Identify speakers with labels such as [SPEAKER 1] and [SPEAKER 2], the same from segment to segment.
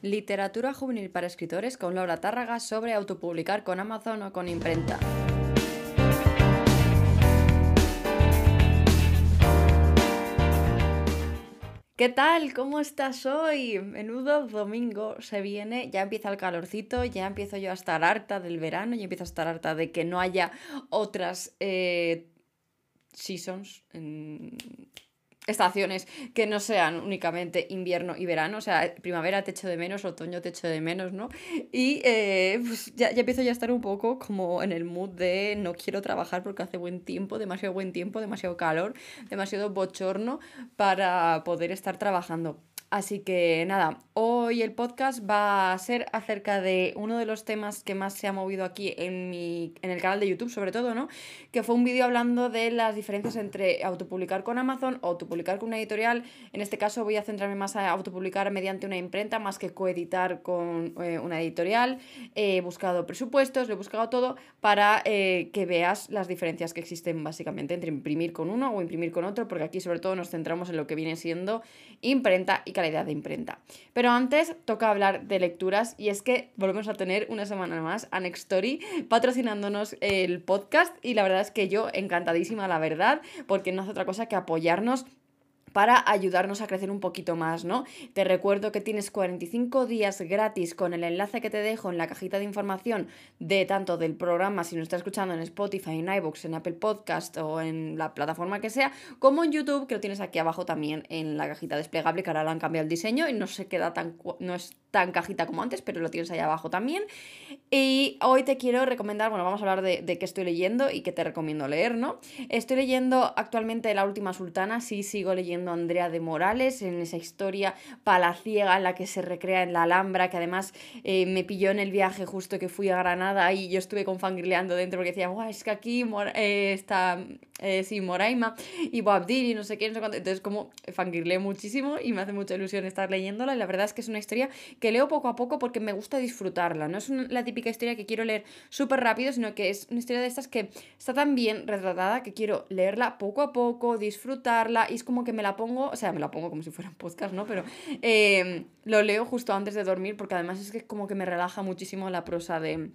[SPEAKER 1] Literatura juvenil para escritores con Laura Tárraga sobre autopublicar con Amazon o con imprenta. ¿Qué tal? ¿Cómo estás hoy? Menudo domingo se viene, ya empieza el calorcito, ya empiezo yo a estar harta del verano, ya empiezo a estar harta de que no haya otras eh, seasons, estaciones que no sean únicamente invierno y verano, o sea, primavera te echo de menos, otoño te echo de menos, ¿no? Y eh, pues ya, ya, empiezo ya a estar un poco como en el mood de no quiero trabajar porque hace buen tiempo, demasiado buen tiempo, demasiado calor, demasiado bochorno para poder estar trabajando. Así que nada, hoy el podcast va a ser acerca de uno de los temas que más se ha movido aquí en, mi, en el canal de YouTube, sobre todo, ¿no? Que fue un vídeo hablando de las diferencias entre autopublicar con Amazon o autopublicar con una editorial. En este caso voy a centrarme más a autopublicar mediante una imprenta más que coeditar con eh, una editorial. He buscado presupuestos, lo he buscado todo para eh, que veas las diferencias que existen básicamente entre imprimir con uno o imprimir con otro, porque aquí sobre todo nos centramos en lo que viene siendo imprenta y calidad de imprenta. Pero antes toca hablar de lecturas y es que volvemos a tener una semana más a Story patrocinándonos el podcast y la verdad es que yo encantadísima la verdad porque no hace otra cosa que apoyarnos para ayudarnos a crecer un poquito más, ¿no? Te recuerdo que tienes 45 días gratis con el enlace que te dejo en la cajita de información de tanto del programa, si nos estás escuchando en Spotify, en iVoox, en Apple Podcast o en la plataforma que sea, como en YouTube, que lo tienes aquí abajo también en la cajita desplegable, que ahora le han cambiado el diseño y no se queda tan, no es tan cajita como antes, pero lo tienes ahí abajo también. Y hoy te quiero recomendar, bueno, vamos a hablar de, de qué estoy leyendo y qué te recomiendo leer, ¿no? Estoy leyendo actualmente La Última Sultana, sí sigo leyendo Andrea de Morales en esa historia palaciega en la que se recrea en la Alhambra, que además eh, me pilló en el viaje justo que fui a Granada y yo estuve con fangirleando dentro porque decía, guau, es que aquí eh, está, eh, sí, Moraima y Boabdil y no sé qué, no sé cuánto. Entonces como fangirleé muchísimo y me hace mucha ilusión estar leyéndola y la verdad es que es una historia que leo poco a poco porque me gusta disfrutarla. No es la típica historia que quiero leer súper rápido, sino que es una historia de estas que está tan bien retratada que quiero leerla poco a poco, disfrutarla y es como que me la pongo, o sea, me la pongo como si fuera un podcast, ¿no? Pero eh, lo leo justo antes de dormir porque además es que como que me relaja muchísimo la prosa de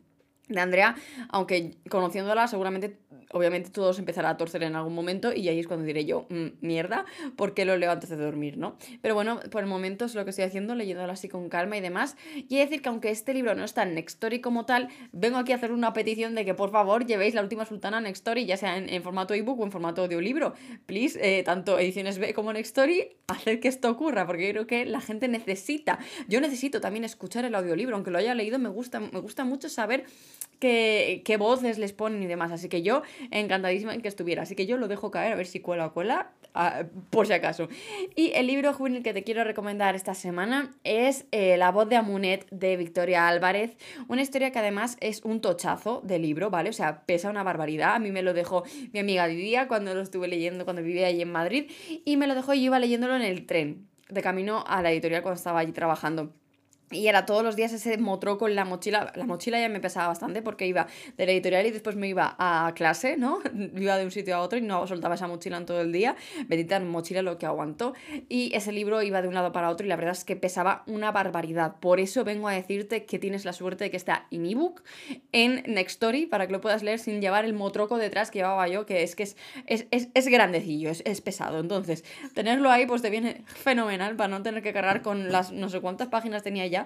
[SPEAKER 1] de Andrea, aunque conociéndola seguramente, obviamente todos empezará a torcer en algún momento y ahí es cuando diré yo, mm, mierda, porque lo leo antes de dormir, ¿no? Pero bueno, por el momento es lo que estoy haciendo, leyéndolo así con calma y demás. Y decir que aunque este libro no está en Nextory como tal, vengo aquí a hacer una petición de que por favor llevéis la última sultana a Nextory, ya sea en, formato ebook o en formato audiolibro. Please, eh, tanto ediciones B como Nextory, hacer que esto ocurra, porque creo que la gente necesita. Yo necesito también escuchar el audiolibro, aunque lo haya leído, me gusta, me gusta mucho saber qué, voces les ponen y demás. Así que yo encantadísima en que estuviera. Así que yo lo dejo caer a ver si cuela o cuela, por si acaso. Y el libro juvenil que te quiero recomendar esta semana es eh, La voz de Amunet de Victoria Álvarez. Una historia que además es un tochazo de libro, ¿vale? O sea, pesa una barbaridad. A mí me lo dejó mi amiga Didia cuando lo estuve leyendo cuando vivía allí en Madrid. Y me lo dejó y iba leyéndolo en el tren, de camino a la editorial cuando estaba allí trabajando. Y era todos los días ese motroco en la mochila. La mochila ya me pesaba bastante porque iba de la editorial y después me iba a clase, ¿no? Iba de un sitio a otro y no soltaba esa mochila en todo el día. Bendita mochila lo que aguantó. Y ese libro iba de un lado para otro y la verdad es que pesaba una barbaridad. Por eso vengo a decirte que tienes la suerte de que está en ebook en Nextory para que lo puedas leer sin llevar el motroco detrás que llevaba yo, que es que es, es, es, es grandecillo, es, es pesado. Entonces, tenerlo ahí pues te viene fenomenal para no tener que cargar con las no sé cuántas páginas tenía ya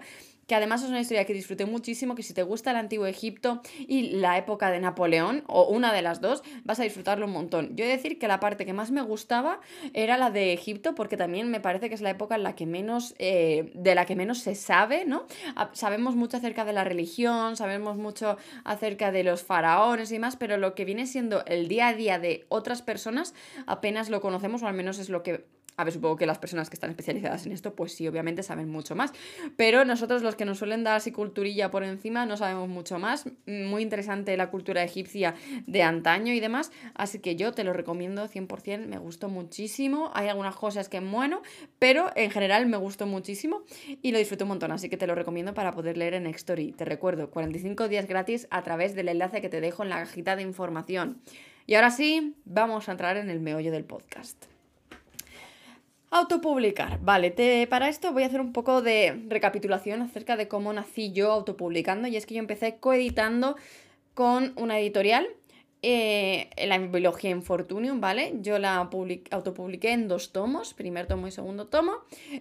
[SPEAKER 1] que además es una historia que disfruté muchísimo, que si te gusta el antiguo Egipto y la época de Napoleón, o una de las dos, vas a disfrutarlo un montón. Yo he de decir que la parte que más me gustaba era la de Egipto, porque también me parece que es la época en la que menos, eh, de la que menos se sabe, ¿no? Sabemos mucho acerca de la religión, sabemos mucho acerca de los faraones y demás, pero lo que viene siendo el día a día de otras personas apenas lo conocemos, o al menos es lo que a ver, supongo que las personas que están especializadas en esto, pues sí, obviamente saben mucho más. Pero nosotros los que nos suelen dar así culturilla por encima no sabemos mucho más. Muy interesante la cultura egipcia de antaño y demás. Así que yo te lo recomiendo 100%, me gustó muchísimo. Hay algunas cosas que bueno, pero en general me gustó muchísimo y lo disfruto un montón. Así que te lo recomiendo para poder leer en Nextory. Te recuerdo, 45 días gratis a través del enlace que te dejo en la cajita de información. Y ahora sí, vamos a entrar en el meollo del podcast. Autopublicar. Vale, te, para esto voy a hacer un poco de recapitulación acerca de cómo nací yo autopublicando. Y es que yo empecé coeditando con una editorial eh, la biología Infortunium, ¿vale? Yo la autopubliqué en dos tomos, primer tomo y segundo tomo,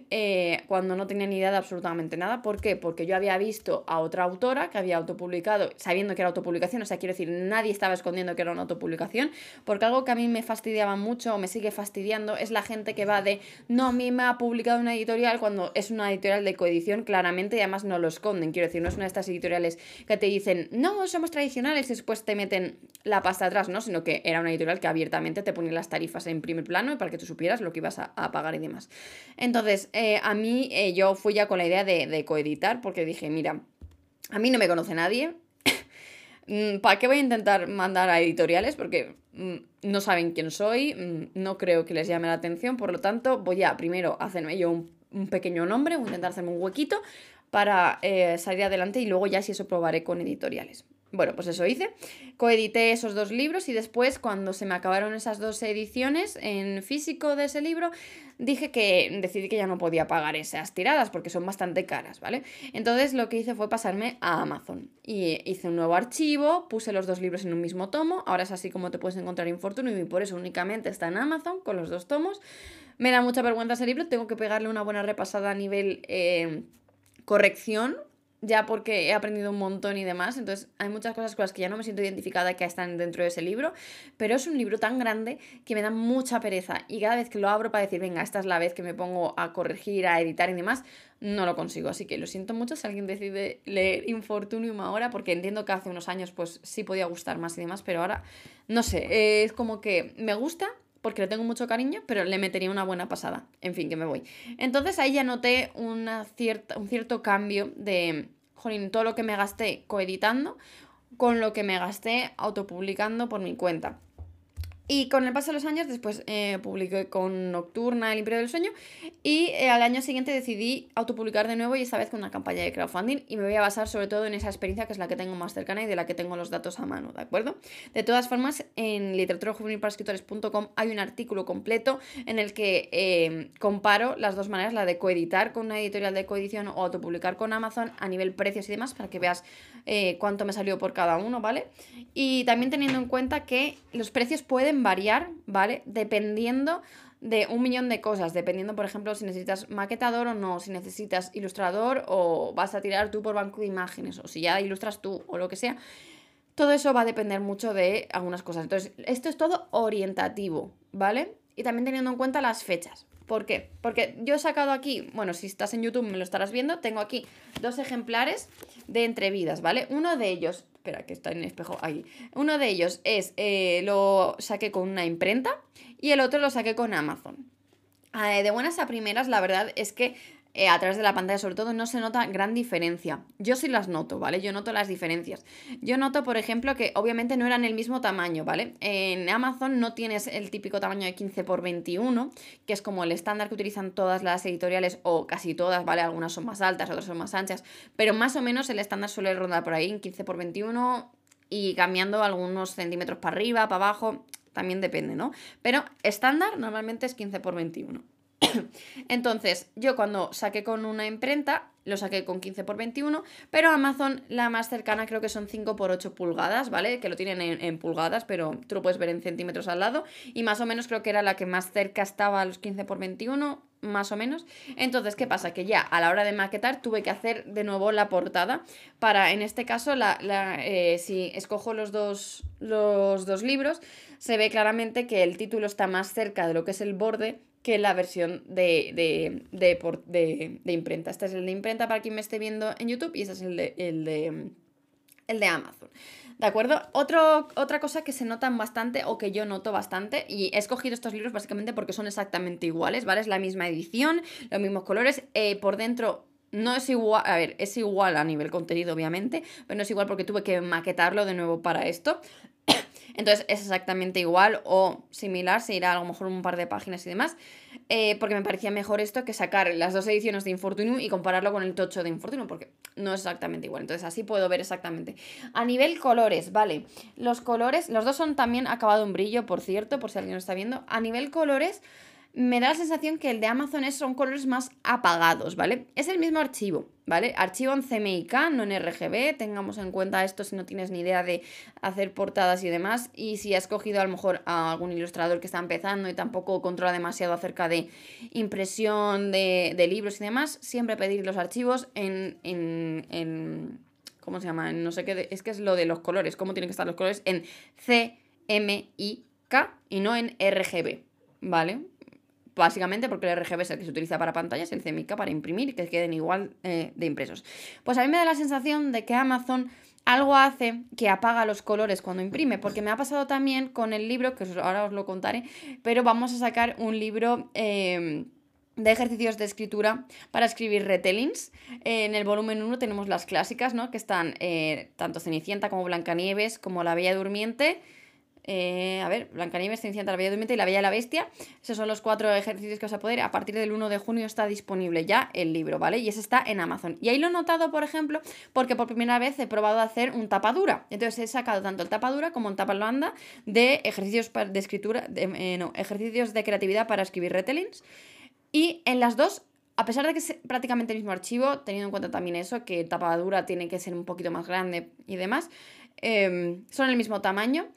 [SPEAKER 1] eh, cuando no tenía ni idea de absolutamente nada. ¿Por qué? Porque yo había visto a otra autora que había autopublicado, sabiendo que era autopublicación, o sea, quiero decir, nadie estaba escondiendo que era una autopublicación, porque algo que a mí me fastidiaba mucho o me sigue fastidiando es la gente que va de, no, a mí me ha publicado una editorial cuando es una editorial de coedición, claramente, y además no lo esconden. Quiero decir, no es una de estas editoriales que te dicen, no, somos tradicionales, y después te meten la pasta atrás, ¿no? Sino que era una editorial que abiertamente te ponía las tarifas en primer plano para que tú supieras lo que ibas a, pagar y demás. Entonces, eh, a mí eh, yo fui ya con la idea de, coeditar porque dije, mira, a mí no me conoce nadie. Mm, ¿Para qué voy a intentar mandar a editoriales? Porque mm, no saben quién soy, mm, no creo que les llame la atención, por lo tanto voy a primero hacerme yo un, pequeño nombre, voy a intentar hacerme un huequito para eh, salir adelante y luego ya si eso probaré con editoriales. Bueno, pues eso hice. Coedité esos dos libros y después, cuando se me acabaron esas dos ediciones en físico de ese libro, dije que decidí que ya no podía pagar esas tiradas porque son bastante caras, ¿vale? Entonces lo que hice fue pasarme a Amazon y hice un nuevo archivo, puse los dos libros en un mismo tomo, ahora es así como te puedes encontrar Infortunio y por eso únicamente está en Amazon con los dos tomos. Me da mucha vergüenza ese libro, tengo que pegarle una buena repasada a nivel eh, corrección ya porque he aprendido un montón y demás, entonces hay muchas cosas con las que ya no me siento identificada que están dentro de ese libro, pero es un libro tan grande que me da mucha pereza y cada vez que lo abro para decir, venga, esta es la vez que me pongo a corregir, a editar y demás, no lo consigo, así que lo siento mucho si alguien decide leer Infortunium ahora, porque entiendo que hace unos años pues sí podía gustar más y demás, pero ahora no sé, es como que me gusta, porque le tengo mucho cariño, pero le metería una buena pasada. En fin, que me voy. Entonces ahí ya noté una cierta, un cierto cambio de, jolín, todo lo que me gasté coeditando con lo que me gasté autopublicando por mi cuenta. Y con el paso de los años, después eh, publiqué con Nocturna, El Imperio del Sueño, y eh, al año siguiente decidí autopublicar de nuevo y esta vez con una campaña de crowdfunding y me voy a basar sobre todo en esa experiencia que es la que tengo más cercana y de la que tengo los datos a mano, ¿de acuerdo? De todas formas, en literaturajuvenilparaescritores.com hay un artículo completo en el que eh, comparo las dos maneras, la de coeditar con una editorial de coedición o autopublicar con Amazon a nivel precios y demás, para que veas cuánto me salió por cada uno, ¿vale? Y también teniendo en cuenta que los precios pueden variar, ¿vale? Dependiendo de un millón de cosas, dependiendo, por ejemplo, si necesitas maquetador o no, si necesitas ilustrador o vas a tirar tú por banco de imágenes, o si ya ilustras tú o lo que sea. Todo eso va a depender mucho de algunas cosas. Entonces, esto es todo orientativo, ¿vale? Y también teniendo en cuenta las fechas. ¿Por qué? Porque yo he sacado aquí, bueno, si estás en YouTube me lo estarás viendo, tengo aquí dos ejemplares de entrevidas, ¿vale? Uno de ellos espera, que está en el espejo ahí. Uno de ellos es, eh, lo saqué con una imprenta y el otro lo saqué con Amazon. Eh, de buenas a primeras, la verdad es que eh, a través de la pantalla sobre todo no se nota gran diferencia. Yo sí las noto, ¿vale? Yo noto las diferencias. Yo noto, por ejemplo, que obviamente no eran el mismo tamaño, ¿vale? En Amazon no tienes el típico tamaño de 15 x 21, que es como el estándar que utilizan todas las editoriales o casi todas, ¿vale? Algunas son más altas, otras son más anchas, pero más o menos el estándar suele rondar por ahí en 15 x 21 y cambiando algunos centímetros para arriba, para abajo, también depende, ¿no? Pero estándar normalmente es 15 x 21. Entonces, yo cuando saqué con una imprenta, lo saqué con 15 x 21, pero Amazon la más cercana creo que son 5 x 8 pulgadas, ¿vale? Que lo tienen en, pulgadas, pero tú lo puedes ver en centímetros al lado. Y más o menos creo que era la que más cerca estaba a los 15 x 21, más o menos. Entonces, ¿qué pasa? Que ya a la hora de maquetar tuve que hacer de nuevo la portada para, en este caso, la, eh, si escojo los dos, los dos libros, se ve claramente que el título está más cerca de lo que es el borde que la versión de, de, de, de, imprenta. Este es el de imprenta para quien me esté viendo en YouTube y este es el de, el de, el de Amazon. ¿De acuerdo? Otro, otra cosa que se notan bastante o que yo noto bastante, y he escogido estos libros básicamente porque son exactamente iguales, ¿vale? Es la misma edición, los mismos colores. Eh, por dentro no es igual, a ver, es igual a nivel contenido, obviamente, pero no es igual porque tuve que maquetarlo de nuevo para esto. Entonces es exactamente igual o similar, se irá a lo mejor un par de páginas y demás, eh, porque me parecía mejor esto que sacar las dos ediciones de Infortunium y compararlo con el tocho de Infortunium, porque no es exactamente igual. Entonces así puedo ver exactamente. A nivel colores, vale, los colores, los dos son también acabado en brillo, por cierto, por si alguien lo está viendo. A nivel colores me da la sensación que el de Amazon es, son colores más apagados, ¿vale? Es el mismo archivo, ¿vale? Archivo en CMYK, no en RGB, tengamos en cuenta esto si no tienes ni idea de hacer portadas y demás, y si has cogido a lo mejor a algún ilustrador que está empezando y tampoco controla demasiado acerca de impresión de, libros y demás, siempre pedir los archivos en, en, en ¿cómo se llama? No sé qué, es que es lo de los colores, cómo tienen que estar los colores en CMYK y no en RGB, ¿vale? Básicamente porque el RGB es el que se utiliza para pantallas, el CMYK para imprimir y que queden igual eh, de impresos. Pues a mí me da la sensación de que Amazon algo hace que apaga los colores cuando imprime, porque me ha pasado también con el libro, que ahora os lo contaré, pero vamos a sacar un libro... Em, de ejercicios de escritura para escribir retellings. En el volumen 1 tenemos las clásicas, ¿no? Que están eh, tanto Cenicienta como Blancanieves, como La Bella Durmiente, eh, a ver, Blancanieves, Cenicienta, la Bella Durmiente y la Bella y la Bestia. Esos son los cuatro ejercicios que vas a poder. A partir del 1 de junio está disponible ya el libro, ¿vale? Y ese está en Amazon. Y ahí lo he notado, por ejemplo, porque por primera vez he probado a hacer un tapadura. Entonces he sacado tanto el tapadura como un tapa blanda de ejercicios de escritura, eh, no, ejercicios de creatividad para escribir retellings. Y en las dos a pesar de que es prácticamente el mismo archivo, teniendo en cuenta también eso, que tapadura tiene que ser un poquito más grande y demás, em, son el mismo tamaño.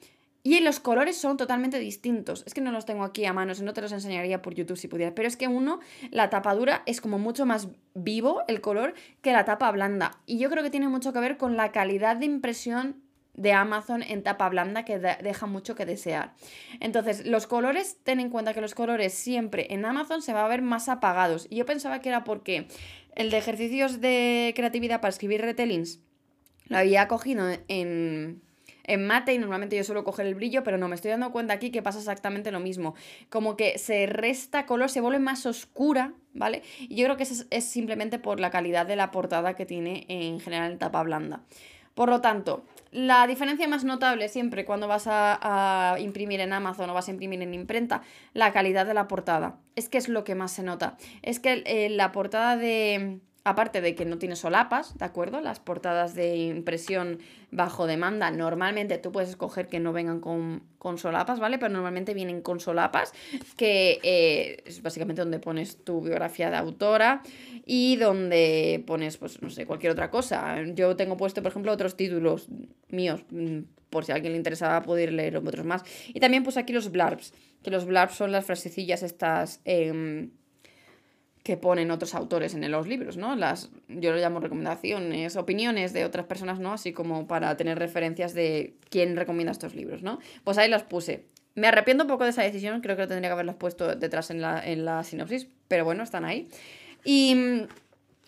[SPEAKER 1] Y los colores son totalmente distintos. Es que no los tengo aquí a mano, no te los enseñaría por YouTube si pudiera. Pero es que uno, la tapadura es como mucho más vivo el color que la tapa blanda. Y yo creo que tiene mucho que ver con la calidad de impresión de Amazon en tapa blanda que deja mucho que desear. Entonces, los colores, ten en cuenta que los colores siempre en Amazon se va a ver más apagados. Y yo pensaba que era porque el de ejercicios de creatividad para escribir retellings lo había cogido en en mate y normalmente yo suelo coger el brillo, pero no, me estoy dando cuenta aquí que pasa exactamente lo mismo. Como que se resta color, se vuelve más oscura, ¿vale? Y yo creo que es, es simplemente por la calidad de la portada que tiene en general en tapa blanda. Por lo tanto, la diferencia más notable siempre cuando vas a, imprimir en Amazon o vas a imprimir en imprenta, la calidad de la portada. Es que es lo que más se nota. Es que eh, la portada de, Aparte de que no tiene solapas, ¿de acuerdo? Las portadas de impresión bajo demanda, normalmente tú puedes escoger que no vengan con, solapas, ¿vale? Pero normalmente vienen con solapas, que eh, es básicamente donde pones tu biografía de autora y donde pones, pues, no sé, cualquier otra cosa. Yo tengo puesto, por ejemplo, otros títulos míos, mm, por si a alguien le interesaba poder leer otros más. Y también puse aquí los blurbs, que los blurbs son las frasecillas estas... Eh, que ponen otros autores en los libros, ¿no? Las, yo lo llamo recomendaciones, opiniones de otras personas, ¿no? Así como para tener referencias de quién recomienda estos libros, ¿no? Pues ahí las puse. Me arrepiento un poco de esa decisión, creo que lo tendría que haberlas puesto detrás en la, en la sinopsis, pero bueno, están ahí. Y,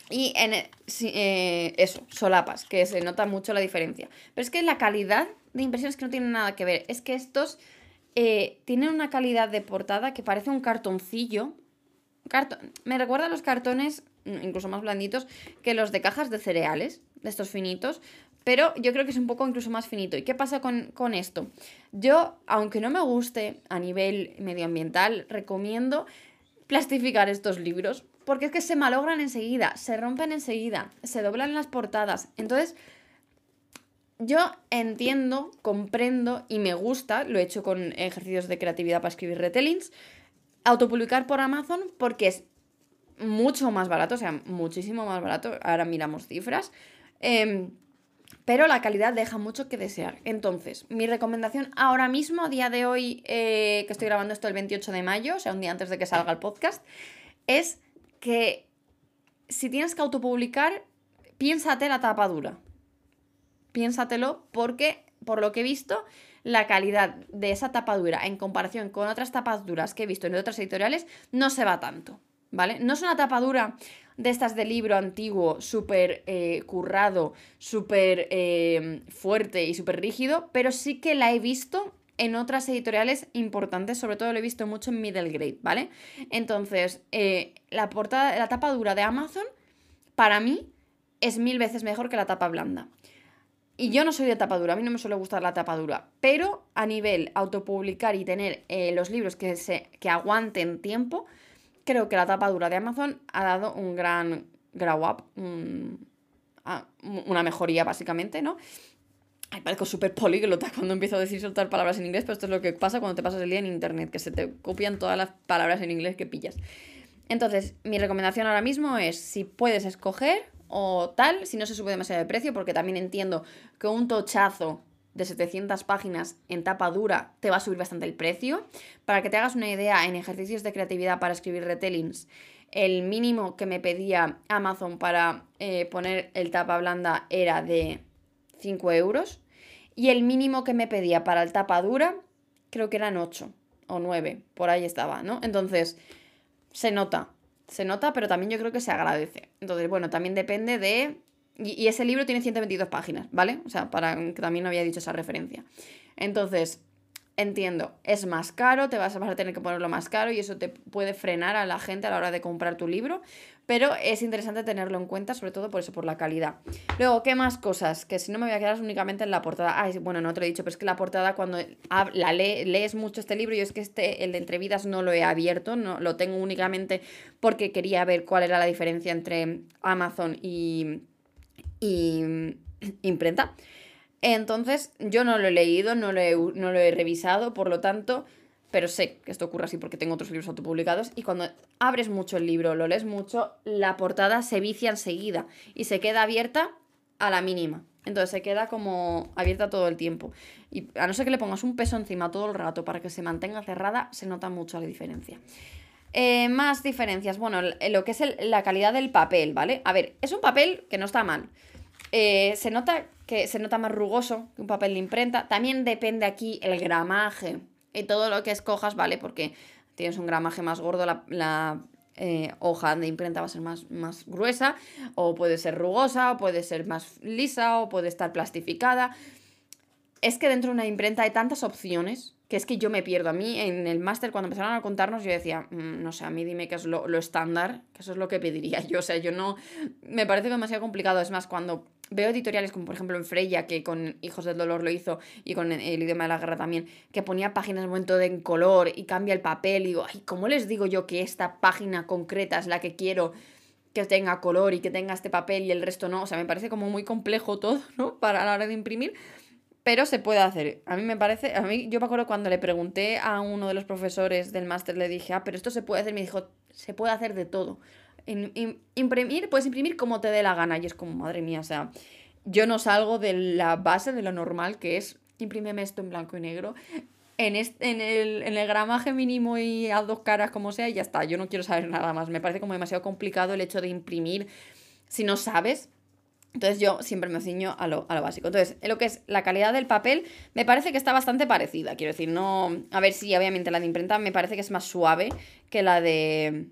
[SPEAKER 1] y en eh, eso, solapas, que se nota mucho la diferencia. Pero es que la calidad de impresiones que no tienen nada que ver. Es que estos eh, tienen una calidad de portada que parece un cartoncillo me recuerda a los cartones, mm, incluso más blanditos, que los de cajas de cereales, de estos finitos, pero yo creo que es un poco incluso más finito. ¿Y qué pasa con, con, esto? Yo, aunque no me guste a nivel medioambiental, recomiendo plastificar estos libros, porque es que se malogran enseguida, se rompen enseguida, se doblan las portadas. Entonces, yo entiendo, comprendo y me gusta, lo he hecho con ejercicios de creatividad para escribir retellings, autopublicar por Amazon porque es mucho más barato, o sea, muchísimo más barato. Ahora miramos cifras. Em, pero la calidad deja mucho que desear. Entonces, mi recomendación ahora mismo, día de hoy, eh, que estoy grabando esto el 28 de mayo, o sea, un día antes de que salga el podcast, es que si tienes que autopublicar, piénsate la tapa dura. Piénsatelo porque, por lo que he visto, la calidad de esa tapadura en comparación con otras tapas duras que he visto en otras editoriales no se va tanto, ¿vale? No es una tapadura de estas de libro antiguo, súper eh, currado, súper eh, fuerte y súper rígido, pero sí que la he visto en otras editoriales importantes, sobre todo lo he visto mucho en middle grade, ¿vale? Entonces, eh, la portada, la tapa dura de Amazon, para mí, es mil veces mejor que la tapa blanda. Y yo no soy de tapadura, a mí no me suele gustar la tapadura, pero a nivel autopublicar y tener eh, los libros que, se, que aguanten tiempo, creo que la tapadura de Amazon ha dado un gran grow up, una mejoría básicamente, ¿no? Ay, parezco súper políglota cuando empiezo a decir soltar palabras en inglés, pero esto es lo que pasa cuando te pasas el día en internet, que se te copian todas las palabras en inglés que pillas. Entonces, mi recomendación ahora mismo es, si puedes escoger o tal, si no se sube demasiado de precio, porque también entiendo que un tochazo de 700 páginas en tapa dura te va a subir bastante el precio. Para que te hagas una idea, en ejercicios de creatividad para escribir retellings, el mínimo que me pedía Amazon para eh, poner el tapa blanda era de 5 euros. Y el mínimo que me pedía para el tapa dura, creo que eran 8 o 9, por ahí estaba, ¿no? Entonces, se nota, se nota, pero también yo creo que se agradece. Entonces, bueno, también depende de... Y, ese libro tiene 122 páginas, ¿vale? O sea, para que también no había dicho esa referencia. Entonces, entiendo, es más caro, te vas a, tener que ponerlo más caro y eso te puede frenar a la gente a la hora de comprar tu libro, pero es interesante tenerlo en cuenta, sobre todo por eso, por la calidad. Luego, ¿qué más cosas? Que si no me voy a quedar únicamente en la portada. Ah, bueno, no te lo he dicho, pero es que la portada cuando la lees mucho este libro, yo es que este, el de entrevidas no lo he abierto, no, lo tengo únicamente porque quería ver cuál era la diferencia entre Amazon y, y imprenta. Entonces, yo no lo he leído, no lo he, no lo he revisado, por lo tanto, pero sé que esto ocurre así porque tengo otros libros autopublicados y cuando abres mucho el libro, lo lees mucho, la portada se vicia enseguida y se queda abierta a la mínima. Entonces se queda como abierta todo el tiempo. Y a no ser que le pongas un peso encima todo el rato para que se mantenga cerrada, se nota mucho la diferencia. Eh, más diferencias. Bueno, lo que es la calidad del papel, ¿vale? A ver, es un papel que no está mal. Eh, se nota que se nota más rugoso que un papel de imprenta. También depende aquí el gramaje y todo lo que escojas, ¿vale? Porque tienes un gramaje más gordo, la, eh, hoja de imprenta va a ser más, más gruesa, o puede ser rugosa, o puede ser más lisa, o puede estar plastificada. Es que dentro de una imprenta hay tantas opciones que es que yo me pierdo. A mí en el máster cuando empezaron a contarnos yo decía, mm, no sé, a mí dime qué es lo, lo, estándar, que eso es lo que pediría yo. O sea, yo no, me parece demasiado complicado. Es más, cuando veo editoriales como por ejemplo en Freya, que con Hijos del Dolor lo hizo, y con el idioma de la guerra también, que ponía páginas en momento en color y cambia el papel, y digo, ay, ¿cómo les digo yo que esta página concreta es la que quiero? que tenga color y que tenga este papel y el resto no. O sea, me parece como muy complejo todo, ¿no? Para la hora de imprimir. Pero se puede hacer. A mí me parece, a mí yo me acuerdo cuando le pregunté a uno de los profesores del máster, le dije, ah, pero esto se puede hacer. Me dijo, se puede hacer de todo imprimir, puedes imprimir como te dé la gana. Y es como, madre mía, o sea, yo no salgo de la base de lo normal que es imprímeme esto en blanco y negro. En, en, el, en el gramaje mínimo y a dos caras como sea y ya está. Yo no quiero saber nada más. Me parece como demasiado complicado el hecho de imprimir si no sabes. Entonces yo siempre me ciño a lo, a lo básico. Entonces, en lo que es la calidad del papel, me parece que está bastante parecida. Quiero decir, no... A ver si obviamente la de imprenta me parece que es más suave que la de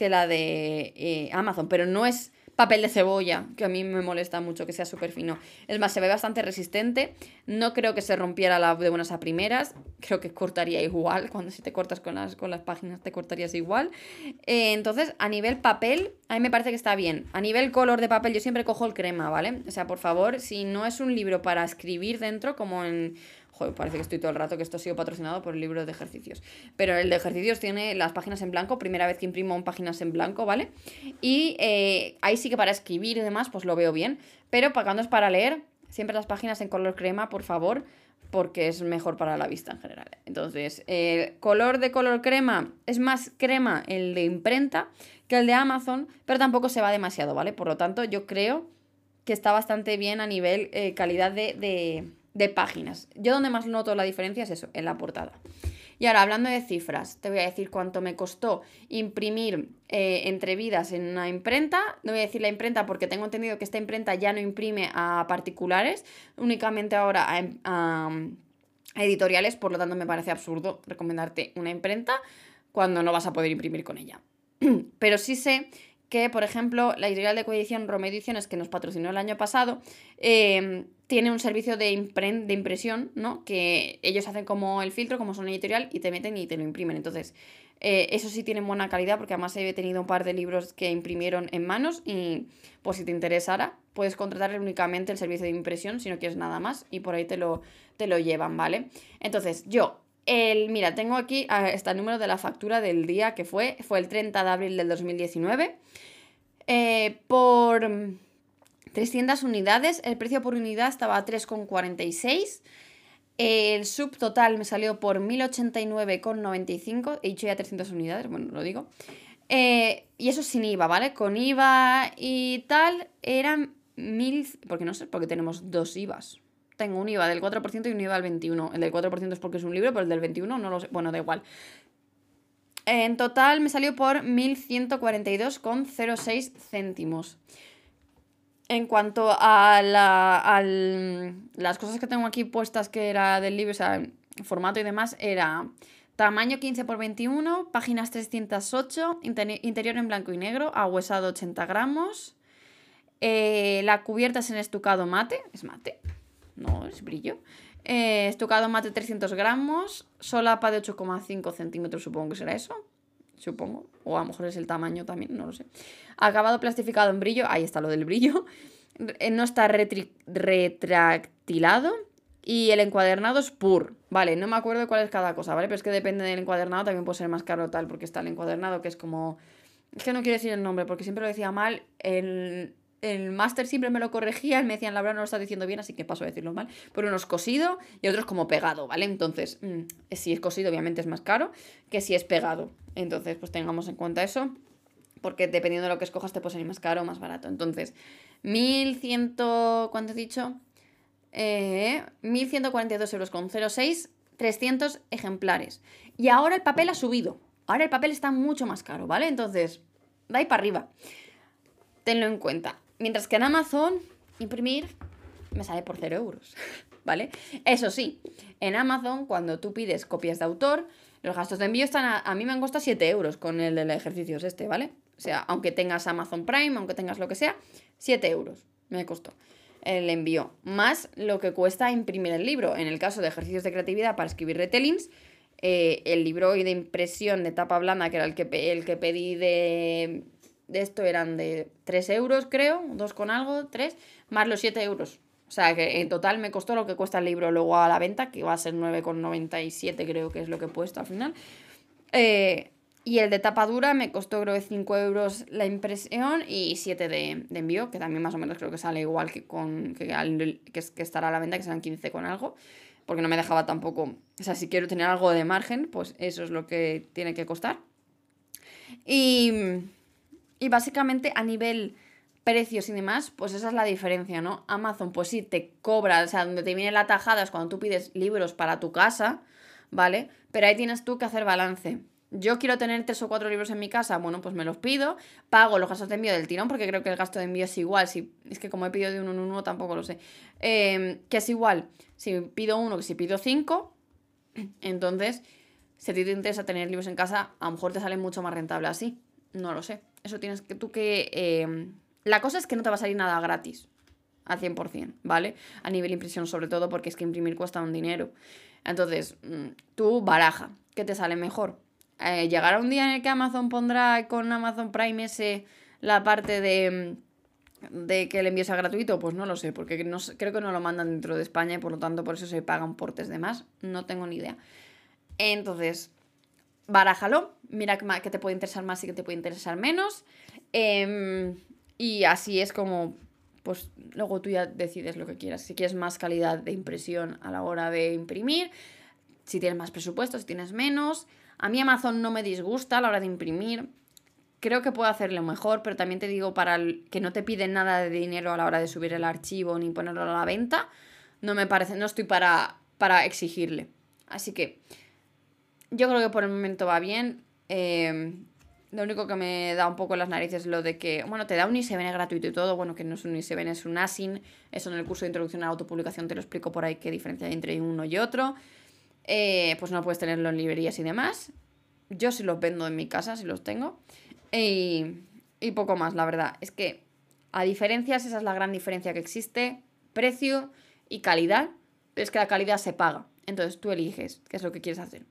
[SPEAKER 1] que la de eh, Amazon, pero no es papel de cebolla, que a mí me molesta mucho que sea súper fino. Es más, se ve bastante resistente. No creo que se rompiera la de buenas a primeras. Creo que cortaría igual. Cuando si te cortas con las, con las páginas, te cortarías igual. Eh, entonces, a nivel papel, a mí me parece que está bien. A nivel color de papel, yo siempre cojo el crema, ¿vale? O sea, por favor, si no es un libro para escribir dentro, como en parece que estoy todo el rato que esto ha sido patrocinado por el libro de ejercicios. Pero el de ejercicios tiene las páginas en blanco, primera vez que imprimo páginas en blanco, ¿vale? Y eh, ahí sí que para escribir y demás, pues lo veo bien. Pero cuando es para leer, siempre las páginas en color crema, por favor, porque es mejor para la vista en general. Entonces, el color de color crema es más crema el de imprenta que el de Amazon, pero tampoco se va demasiado, ¿vale? Por lo tanto, yo creo que está bastante bien a nivel eh, calidad de páginas. Yo donde más noto la diferencia es eso, en la portada. Y ahora, hablando de cifras, te voy a decir cuánto me costó imprimir eh, entrevidas en una imprenta. No voy a decir la imprenta porque tengo entendido que esta imprenta ya no imprime a particulares, únicamente ahora a, editoriales, por lo tanto me parece absurdo recomendarte una imprenta cuando no vas a poder imprimir con ella. Pero sí sé que, por ejemplo, la editorial de coedición Rome Ediciones, que nos patrocinó el año pasado, eh, tiene un servicio de, de impresión, ¿no? Que ellos hacen como el filtro, como son editorial, y te meten y te lo imprimen. Entonces, eh, eso sí tiene buena calidad, porque además he tenido un par de libros que imprimieron en manos y pues si te interesara, puedes contratar únicamente el servicio de impresión si no quieres nada más y por ahí te lo, te lo llevan, ¿vale? Entonces, yo, el, mira, tengo aquí está el número de la factura del día que fue, fue el 30 de abril del 2019. Eh, por 300 unidades, el precio por unidad estaba a 3,46. El subtotal me salió por 1089,95. He dicho ya 300 unidades, bueno, lo digo. Eh, y eso sin IVA, ¿vale? Con IVA y tal eran 1000. Porque no sé, porque tenemos dos IVAs. Tengo un IVA del 4% y un IVA del 21%. El del 4% es porque es un libro, pero el del 21% no lo sé. Bueno, da igual. En total me salió por 1142,06 céntimos. En cuanto a, las cosas que tengo aquí puestas que era del libro, o sea, formato y demás, era tamaño 15 x 21, páginas 308, interior en blanco y negro, ahuesado 80 gramos. Eh, la cubierta es en estucado mate, es mate, no es brillo. Eh, estucado mate 300 gramos, solapa de 8,5 centímetros, supongo que será eso supongo. O a lo mejor es el tamaño también, no lo sé. Acabado plastificado en brillo, ahí está lo del brillo. Eh, no está retractilado. Y el encuadernado es pur. Vale, no me acuerdo cuál es cada cosa, ¿vale? Pero es que depende del encuadernado, también puede ser más caro tal, porque está el encuadernado que es como. Es que no quiero decir el nombre, porque siempre lo decía mal. El, el máster siempre me lo corregía, y me decían, la verdad no lo estás diciendo bien, así que paso a decirlo mal. Pero uno es cosido y otro es como pegado, ¿vale? Entonces, mm, si es cosido, obviamente es más caro que si es pegado. Entonces, pues tengamos en cuenta eso, porque dependiendo de lo que escojas, te puede salir más caro o más barato. Entonces, 1100, ¿cuánto he dicho? Eh, 1142 euros con 06, 300 ejemplares. Y ahora el papel ha subido. Ahora el papel está mucho más caro, ¿vale? Entonces, de ahí para arriba. Tenlo en cuenta. Mientras que en Amazon, imprimir me sale por 0 euros, ¿vale? Eso sí, en Amazon, cuando tú pides copias de autor, los gastos de envío están a, a mí me han costado 7 euros con el del ejercicio este, ¿vale? O sea, aunque tengas Amazon Prime, aunque tengas lo que sea, 7 euros me costó el envío, más lo que cuesta imprimir el libro. En el caso de ejercicios de creatividad para escribir retellings, eh, el libro de impresión de tapa blanda, que era el que, el que pedí de de esto eran de 3 euros, creo, 2 con algo, 3, más los 7 euros. O sea, que en total me costó lo que cuesta el libro luego a la venta, que va a ser 9,97 creo que es lo que he puesto al final. Eh, y el de tapa dura me costó creo que 5 euros la impresión y 7 de, envío, que también más o menos creo que sale igual que con que, que, que estará a la venta, que serán 15 con algo, porque no me dejaba tampoco, o sea, si quiero tener algo de margen, pues eso es lo que tiene que costar. Y y básicamente a nivel precios y demás, pues esa es la diferencia, ¿no? Amazon, pues sí, te cobra, o sea, donde te viene la tajada es cuando tú pides libros para tu casa, ¿vale? Pero ahí tienes tú que hacer balance. Yo quiero tener tres o cuatro libros en mi casa, bueno, pues me los pido, pago los gastos de envío del tirón, porque creo que el gasto de envío es igual, si, es que como he pedido de uno en uno tampoco lo sé, em, que es igual, si pido uno que si pido cinco, entonces, si a ti te interesa tener libros en casa, a lo mejor te sale mucho más rentable así, no lo sé. Eso tienes que tú que... Em, la cosa es que no te va a salir nada gratis. Al 100%, ¿vale? A nivel impresión sobre todo porque es que imprimir cuesta un dinero. Entonces, mm, tú baraja. ¿Qué te sale mejor? Eh, ¿Llegará un día en el que Amazon pondrá con Amazon Prime ese la parte de, de que el envío sea gratuito? Pues no lo sé, porque no, creo que no lo mandan dentro de España y por lo tanto por eso se pagan portes de más. No tengo ni idea. Entonces, barájalo, mira que te puede interesar más y que te puede interesar menos. Em, y así es como, pues luego tú ya decides lo que quieras. Si quieres más calidad de impresión a la hora de imprimir, si tienes más presupuesto, si tienes menos. A mí Amazon no me disgusta a la hora de imprimir. Creo que puedo hacerlo mejor, pero también te digo para que no te piden nada de dinero a la hora de subir el archivo ni ponerlo a la venta. No me parece, no estoy para, para exigirle. Así que yo creo que por el momento va bien. Em, lo único que me da un poco las narices es lo de que, bueno, te da un ISBN gratuito y todo, bueno, que no es un ISBN, es un ASIN. Eso en el curso de introducción a la autopublicación te lo explico por ahí qué diferencia hay entre uno y otro. Eh, pues no puedes tenerlo en librerías y demás. Yo sí los vendo en mi casa, sí los tengo. Y poco más, la verdad. Es que, a diferencias, esa es la gran diferencia que existe. Precio y calidad. es que la calidad se paga. Entonces tú eliges qué es lo que quieres hacer.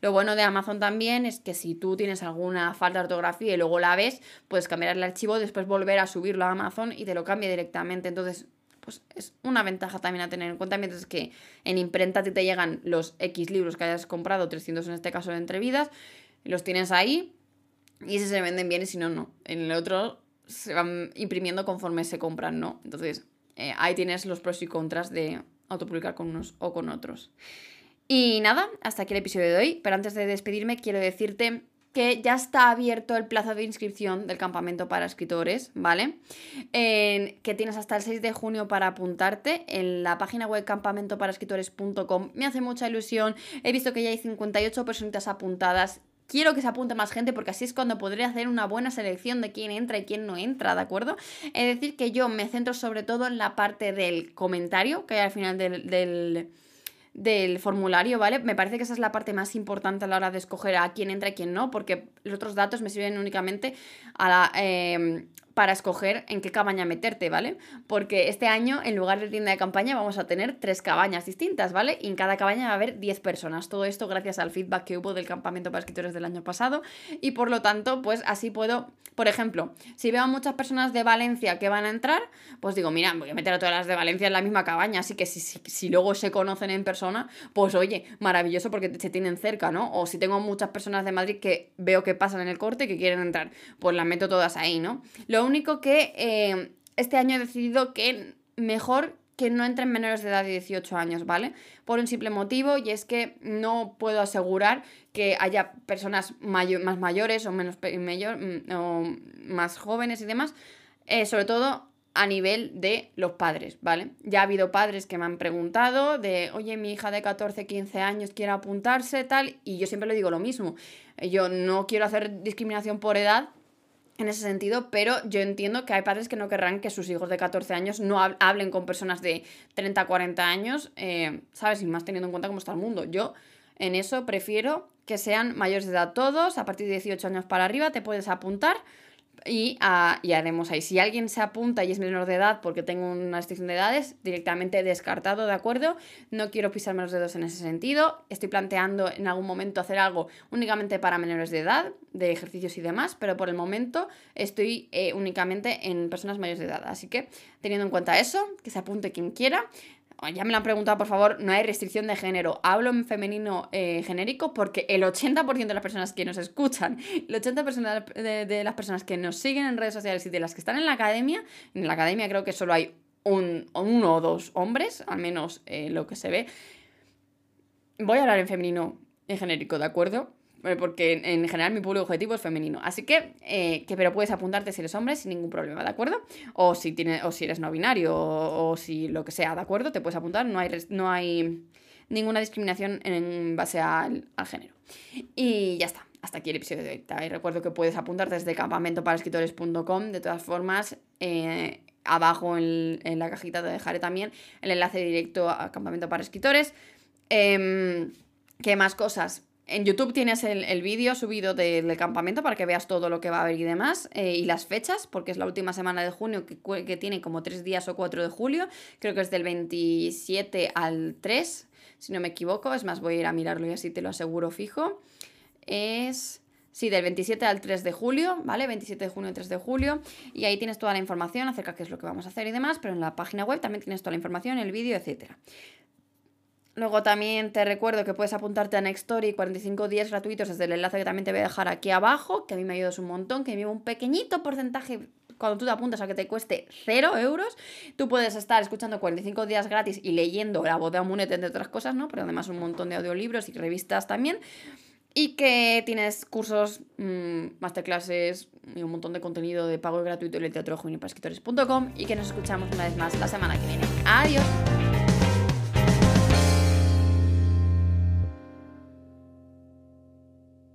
[SPEAKER 1] Lo bueno de Amazon también es que si tú tienes alguna falta de ortografía y luego la ves, puedes cambiar el archivo, después volver a subirlo a Amazon y te lo cambia directamente. Entonces, pues es una ventaja también a tener en cuenta, mientras que en imprenta te llegan los X libros que hayas comprado, 300 en este caso de entrevidas, los tienes ahí y si se venden bien y si no, no. En el otro se van imprimiendo conforme se compran, ¿no? Entonces, eh, ahí tienes los pros y contras de autopublicar con unos o con otros. Y nada, hasta aquí el episodio de hoy, pero antes de despedirme quiero decirte que ya está abierto el plazo de inscripción del campamento para escritores, ¿vale? que tienes hasta el 6 de junio para apuntarte en la página web campamentoparaescritores.com. Me hace mucha ilusión. He visto que ya hay 58 personitas apuntadas. Quiero que se apunte más gente porque así es cuando podré hacer una buena selección de quién entra y quién no entra, ¿de acuerdo? Es decir, que yo me centro sobre todo en la parte del comentario que hay al final del del formulario, ¿vale? Me parece que esa es la parte más importante a la hora de escoger a quién entra y quién no, porque los otros datos me sirven únicamente a la, em, para escoger en qué cabaña meterte, ¿vale? Porque este año, en lugar de tienda de campaña, vamos a tener tres cabañas distintas, ¿vale? Y en cada cabaña va a haber 10 personas. Todo esto gracias al feedback que hubo del campamento para escritores del año pasado. Y por lo tanto, pues así puedo, por ejemplo, si veo a muchas personas de Valencia que van a entrar, pues digo, mira, voy a meter a todas las de Valencia en la misma cabaña. Así que si, si, luego se conocen en persona, pues oye, maravilloso porque se tienen cerca, ¿no? O si tengo muchas personas de Madrid que veo que pasan en el corte y que quieren entrar, pues las meto todas ahí, ¿no? Único que eh, este año he decidido que mejor que no entren menores de edad de 18 años, ¿vale? Por un simple motivo y es que no puedo asegurar que haya personas más mayores o menos mayor, mm, o más jóvenes y demás, eh, sobre todo a nivel de los padres, ¿vale? Ya ha habido padres que me han preguntado de, oye, mi hija de 14, 15 años quiere apuntarse, tal, y yo siempre le digo lo mismo. Yo no quiero hacer discriminación por edad, en ese sentido, pero yo entiendo que hay padres que no querrán que sus hijos de 14 años no hablen con personas de 30, 40 años, eh, ¿sabes? Y más teniendo en cuenta cómo está el mundo. Yo en eso prefiero que sean mayores de edad todos, a partir de 18 años para arriba te puedes apuntar Ah, y, haremos ahí. Si alguien se apunta y es menor de edad porque tengo una restricción de edades, directamente descartado, ¿de acuerdo? No quiero pisarme los dedos en ese sentido. Estoy planteando en algún momento hacer algo únicamente para menores de edad, de ejercicios y demás, pero por el momento estoy eh, únicamente en personas mayores de edad. Así que teniendo en cuenta eso, que se apunte quien quiera ya me lo han preguntado, por favor, no hay restricción de género. Hablo en femenino eh, genérico porque el 80% de las personas que nos escuchan, el 80% de, las personas que nos siguen en redes sociales y de las que están en la academia, en la academia creo que solo hay un, uno o dos hombres, al menos eh, lo que se ve. Voy a hablar en femenino en genérico, ¿de acuerdo? Eh, porque en general mi público objetivo es femenino. Así que, eh, que pero puedes apuntarte si eres hombre sin ningún problema, ¿de acuerdo? O si, tiene, o si eres no binario o, si lo que sea, ¿de acuerdo? Te puedes apuntar, no hay, no hay ninguna discriminación en base al, género. Y ya está. Hasta aquí el episodio de hoy. Recuerdo que puedes apuntarte desde campamentoparaescritores.com. De todas formas, eh, abajo en, en, la cajita te dejaré también el enlace directo a Campamento para Escritores. Em, ¿Qué más cosas? En YouTube tienes el, vídeo subido del campamento para que veas todo lo que va a haber y demás, eh, y las fechas, porque es la última semana de junio que, que, tiene como tres días o cuatro de julio, creo que es del 27 al 3, si no me equivoco, es más, voy a ir a mirarlo y así te lo aseguro fijo. Es... Sí, del 27 al 3 de julio, ¿vale? 27 de junio al 3 de julio. Y ahí tienes toda la información acerca de qué es lo que vamos a hacer y demás, pero en la página web también tienes toda la información, el vídeo, etcétera. Luego también te recuerdo que puedes apuntarte a Nextory 45 días gratuitos desde el enlace que también te voy a dejar aquí abajo, que a mí me ayudas un montón, que me un pequeñito porcentaje cuando tú te apuntas a que te cueste 0 euros, tú puedes estar escuchando 45 días gratis y leyendo La voz de Amunet, entre otras cosas, ¿no? Pero además un montón de audiolibros y revistas también. Y que tienes cursos, mmm, masterclasses y un montón de contenido de pago gratuito en el teatro y que nos escuchamos una vez más la semana que viene. Adiós.